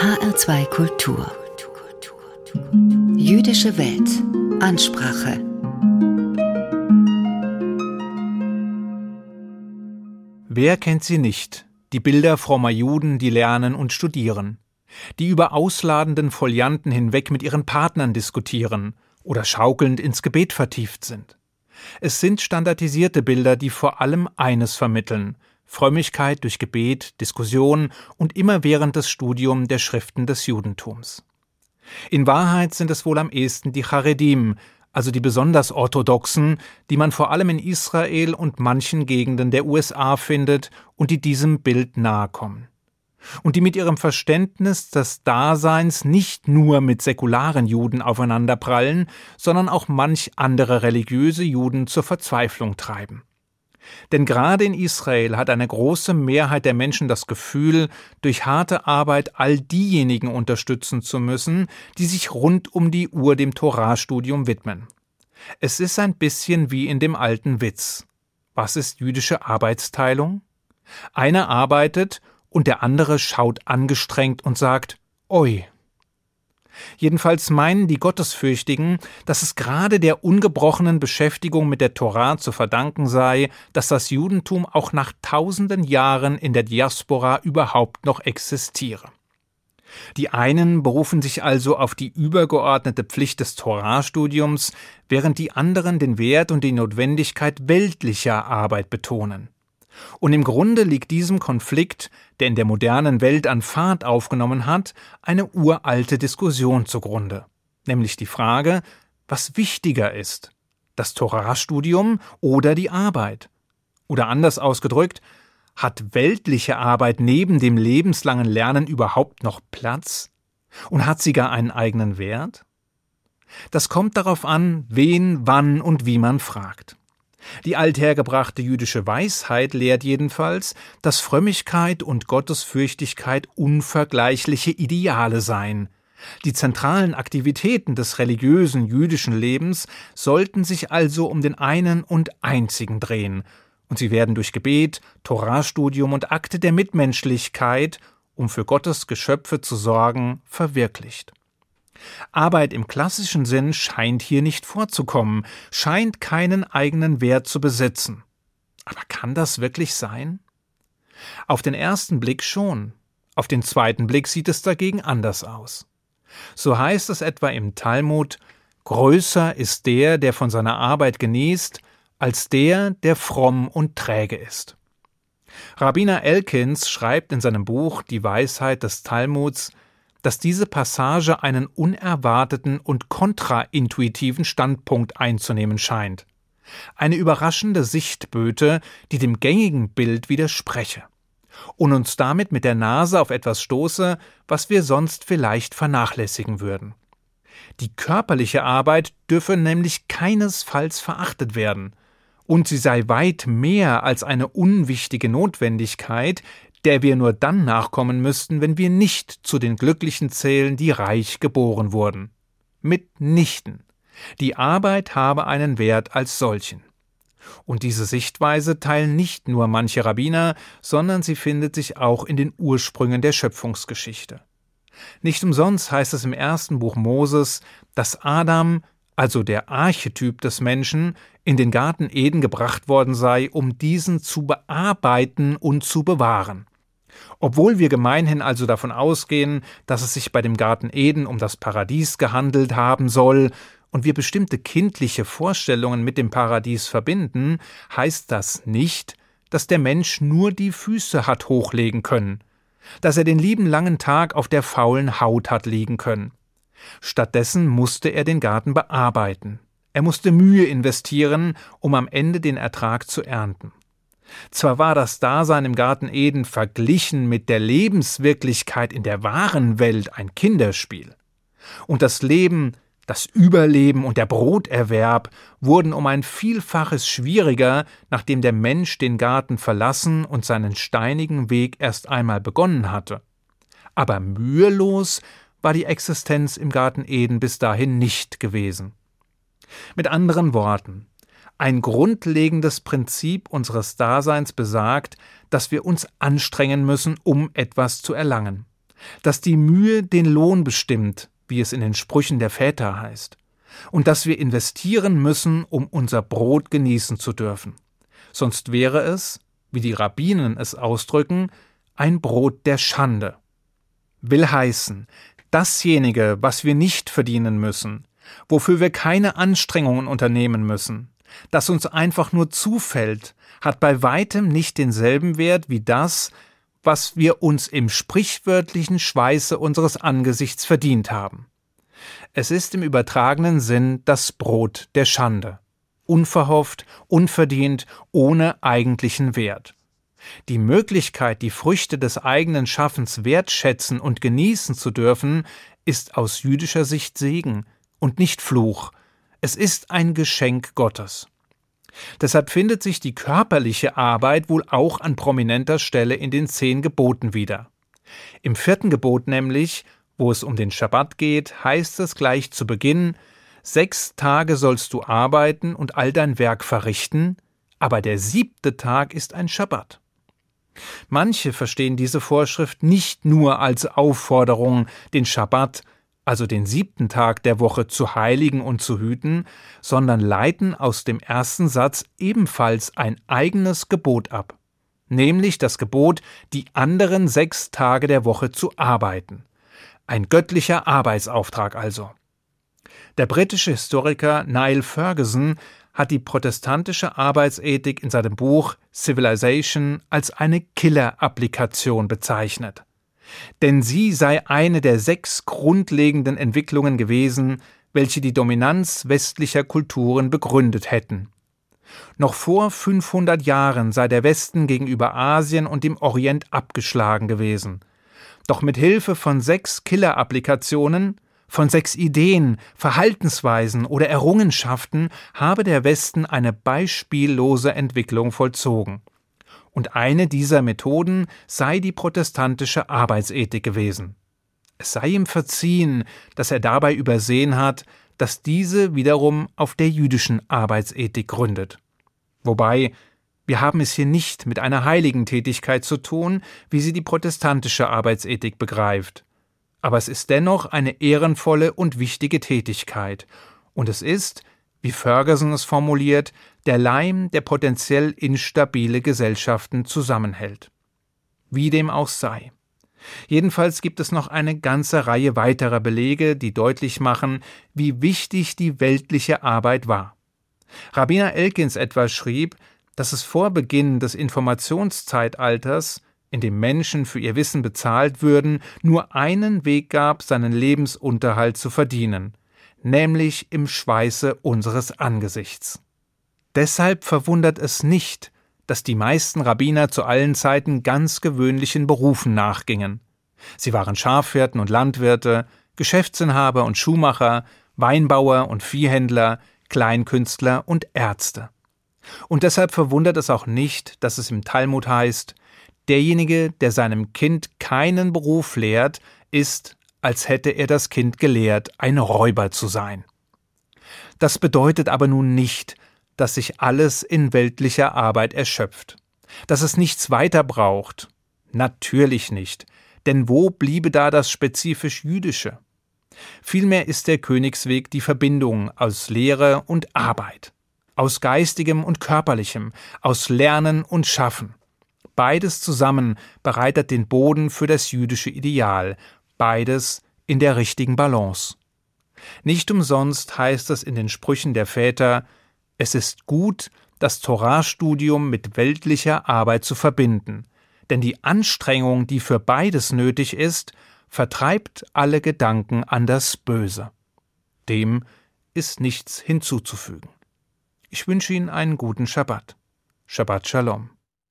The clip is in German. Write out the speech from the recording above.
HR2 Kultur. Jüdische Welt. Ansprache. Wer kennt sie nicht? Die Bilder frommer Juden, die lernen und studieren, die über ausladenden Folianten hinweg mit ihren Partnern diskutieren oder schaukelnd ins Gebet vertieft sind. Es sind standardisierte Bilder, die vor allem eines vermitteln Frömmigkeit durch Gebet, Diskussion und immerwährendes Studium der Schriften des Judentums. In Wahrheit sind es wohl am ehesten die Charedim, also die besonders orthodoxen, die man vor allem in Israel und manchen Gegenden der USA findet und die diesem Bild nahe kommen. Und die mit ihrem Verständnis des Daseins nicht nur mit säkularen Juden aufeinanderprallen, sondern auch manch andere religiöse Juden zur Verzweiflung treiben. Denn gerade in Israel hat eine große Mehrheit der Menschen das Gefühl, durch harte Arbeit all diejenigen unterstützen zu müssen, die sich rund um die Uhr dem Torahstudium widmen. Es ist ein bisschen wie in dem alten Witz. Was ist jüdische Arbeitsteilung? Einer arbeitet und der andere schaut angestrengt und sagt Oi. Jedenfalls meinen die Gottesfürchtigen, dass es gerade der ungebrochenen Beschäftigung mit der Torah zu verdanken sei, dass das Judentum auch nach tausenden Jahren in der Diaspora überhaupt noch existiere. Die einen berufen sich also auf die übergeordnete Pflicht des Torahstudiums, während die anderen den Wert und die Notwendigkeit weltlicher Arbeit betonen. Und im Grunde liegt diesem Konflikt, der in der modernen Welt an Fahrt aufgenommen hat, eine uralte Diskussion zugrunde, nämlich die Frage, was wichtiger ist, das Torahstudium oder die Arbeit? Oder anders ausgedrückt, hat weltliche Arbeit neben dem lebenslangen Lernen überhaupt noch Platz? Und hat sie gar einen eigenen Wert? Das kommt darauf an, wen, wann und wie man fragt. Die althergebrachte jüdische Weisheit lehrt jedenfalls, dass Frömmigkeit und Gottesfürchtigkeit unvergleichliche Ideale seien. Die zentralen Aktivitäten des religiösen jüdischen Lebens sollten sich also um den einen und einzigen drehen, und sie werden durch Gebet, Torahstudium und Akte der Mitmenschlichkeit, um für Gottes Geschöpfe zu sorgen, verwirklicht. Arbeit im klassischen Sinn scheint hier nicht vorzukommen, scheint keinen eigenen Wert zu besitzen. Aber kann das wirklich sein? Auf den ersten Blick schon, auf den zweiten Blick sieht es dagegen anders aus. So heißt es etwa im Talmud Größer ist der, der von seiner Arbeit genießt, als der, der fromm und träge ist. Rabbiner Elkins schreibt in seinem Buch Die Weisheit des Talmuds dass diese Passage einen unerwarteten und kontraintuitiven Standpunkt einzunehmen scheint. Eine überraschende Sichtböte, die dem gängigen Bild widerspreche und uns damit mit der Nase auf etwas stoße, was wir sonst vielleicht vernachlässigen würden. Die körperliche Arbeit dürfe nämlich keinesfalls verachtet werden, und sie sei weit mehr als eine unwichtige Notwendigkeit, der wir nur dann nachkommen müssten, wenn wir nicht zu den Glücklichen zählen, die reich geboren wurden. Mitnichten. Die Arbeit habe einen Wert als solchen. Und diese Sichtweise teilen nicht nur manche Rabbiner, sondern sie findet sich auch in den Ursprüngen der Schöpfungsgeschichte. Nicht umsonst heißt es im ersten Buch Moses, dass Adam, also der Archetyp des Menschen, in den Garten Eden gebracht worden sei, um diesen zu bearbeiten und zu bewahren. Obwohl wir gemeinhin also davon ausgehen, dass es sich bei dem Garten Eden um das Paradies gehandelt haben soll, und wir bestimmte kindliche Vorstellungen mit dem Paradies verbinden, heißt das nicht, dass der Mensch nur die Füße hat hochlegen können, dass er den lieben langen Tag auf der faulen Haut hat liegen können. Stattdessen musste er den Garten bearbeiten. Er musste Mühe investieren, um am Ende den Ertrag zu ernten. Zwar war das Dasein im Garten Eden verglichen mit der Lebenswirklichkeit in der wahren Welt ein Kinderspiel. Und das Leben, das Überleben und der Broterwerb wurden um ein Vielfaches schwieriger, nachdem der Mensch den Garten verlassen und seinen steinigen Weg erst einmal begonnen hatte. Aber mühelos war die Existenz im Garten Eden bis dahin nicht gewesen. Mit anderen Worten, ein grundlegendes Prinzip unseres Daseins besagt, dass wir uns anstrengen müssen, um etwas zu erlangen. dass die Mühe den Lohn bestimmt, wie es in den Sprüchen der Väter heißt, und dass wir investieren müssen, um unser Brot genießen zu dürfen. Sonst wäre es, wie die Rabbinen es ausdrücken, ein Brot der Schande. Will heißen, dasjenige, was wir nicht verdienen müssen, wofür wir keine Anstrengungen unternehmen müssen, das uns einfach nur zufällt, hat bei weitem nicht denselben Wert wie das, was wir uns im sprichwörtlichen Schweiße unseres Angesichts verdient haben. Es ist im übertragenen Sinn das Brot der Schande. Unverhofft, unverdient, ohne eigentlichen Wert. Die Möglichkeit, die Früchte des eigenen Schaffens wertschätzen und genießen zu dürfen, ist aus jüdischer Sicht Segen und nicht Fluch. Es ist ein Geschenk Gottes. Deshalb findet sich die körperliche Arbeit wohl auch an prominenter Stelle in den zehn Geboten wieder. Im vierten Gebot nämlich, wo es um den Schabbat geht, heißt es gleich zu Beginn Sechs Tage sollst du arbeiten und all dein Werk verrichten, aber der siebte Tag ist ein Schabbat. Manche verstehen diese Vorschrift nicht nur als Aufforderung, den Schabbat also den siebten Tag der Woche zu heiligen und zu hüten, sondern leiten aus dem ersten Satz ebenfalls ein eigenes Gebot ab, nämlich das Gebot, die anderen sechs Tage der Woche zu arbeiten. Ein göttlicher Arbeitsauftrag also. Der britische Historiker Niall Ferguson hat die protestantische Arbeitsethik in seinem Buch Civilization als eine Killer-Applikation bezeichnet denn sie sei eine der sechs grundlegenden Entwicklungen gewesen, welche die Dominanz westlicher Kulturen begründet hätten. Noch vor 500 Jahren sei der Westen gegenüber Asien und dem Orient abgeschlagen gewesen. Doch mit Hilfe von sechs Killer-Applikationen, von sechs Ideen, Verhaltensweisen oder Errungenschaften habe der Westen eine beispiellose Entwicklung vollzogen und eine dieser Methoden sei die protestantische Arbeitsethik gewesen. Es sei ihm verziehen, dass er dabei übersehen hat, dass diese wiederum auf der jüdischen Arbeitsethik gründet. Wobei, wir haben es hier nicht mit einer heiligen Tätigkeit zu tun, wie sie die protestantische Arbeitsethik begreift. Aber es ist dennoch eine ehrenvolle und wichtige Tätigkeit, und es ist, wie Ferguson es formuliert, der Leim, der potenziell instabile Gesellschaften zusammenhält. Wie dem auch sei. Jedenfalls gibt es noch eine ganze Reihe weiterer Belege, die deutlich machen, wie wichtig die weltliche Arbeit war. Rabbiner Elkins etwa schrieb, dass es vor Beginn des Informationszeitalters, in dem Menschen für ihr Wissen bezahlt würden, nur einen Weg gab, seinen Lebensunterhalt zu verdienen, nämlich im Schweiße unseres Angesichts. Deshalb verwundert es nicht, dass die meisten Rabbiner zu allen Zeiten ganz gewöhnlichen Berufen nachgingen. Sie waren Schafhirten und Landwirte, Geschäftsinhaber und Schuhmacher, Weinbauer und Viehhändler, Kleinkünstler und Ärzte. Und deshalb verwundert es auch nicht, dass es im Talmud heißt, derjenige, der seinem Kind keinen Beruf lehrt, ist als hätte er das Kind gelehrt, ein Räuber zu sein. Das bedeutet aber nun nicht, dass sich alles in weltlicher Arbeit erschöpft, dass es nichts weiter braucht. Natürlich nicht, denn wo bliebe da das spezifisch Jüdische? Vielmehr ist der Königsweg die Verbindung aus Lehre und Arbeit, aus geistigem und körperlichem, aus Lernen und Schaffen. Beides zusammen bereitet den Boden für das jüdische Ideal, beides in der richtigen Balance. Nicht umsonst heißt es in den Sprüchen der Väter, es ist gut, das Torahstudium mit weltlicher Arbeit zu verbinden, denn die Anstrengung, die für beides nötig ist, vertreibt alle Gedanken an das Böse. Dem ist nichts hinzuzufügen. Ich wünsche Ihnen einen guten Schabbat. Shabbat Shalom.